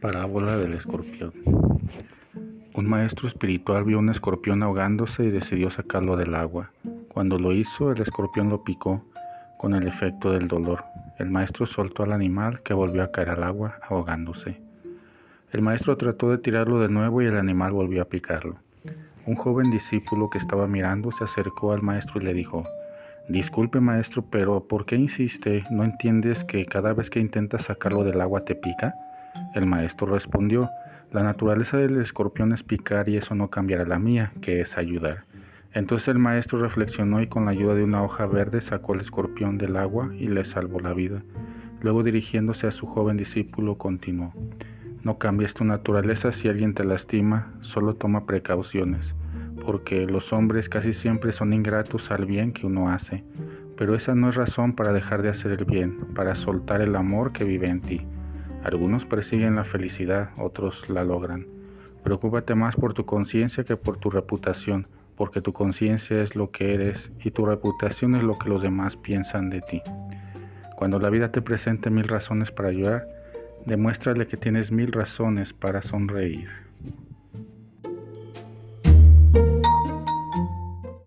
Parábola del escorpión. Un maestro espiritual vio un escorpión ahogándose y decidió sacarlo del agua. Cuando lo hizo, el escorpión lo picó con el efecto del dolor. El maestro soltó al animal que volvió a caer al agua ahogándose. El maestro trató de tirarlo de nuevo y el animal volvió a picarlo. Un joven discípulo que estaba mirando se acercó al maestro y le dijo, Disculpe maestro, pero ¿por qué insiste? ¿No entiendes que cada vez que intentas sacarlo del agua te pica? El maestro respondió, la naturaleza del escorpión es picar y eso no cambiará la mía, que es ayudar. Entonces el maestro reflexionó y con la ayuda de una hoja verde sacó el escorpión del agua y le salvó la vida. Luego dirigiéndose a su joven discípulo continuó, no cambies tu naturaleza si alguien te lastima, solo toma precauciones, porque los hombres casi siempre son ingratos al bien que uno hace, pero esa no es razón para dejar de hacer el bien, para soltar el amor que vive en ti. Algunos persiguen la felicidad, otros la logran. Preocúpate más por tu conciencia que por tu reputación, porque tu conciencia es lo que eres y tu reputación es lo que los demás piensan de ti. Cuando la vida te presente mil razones para llorar, demuéstrale que tienes mil razones para sonreír.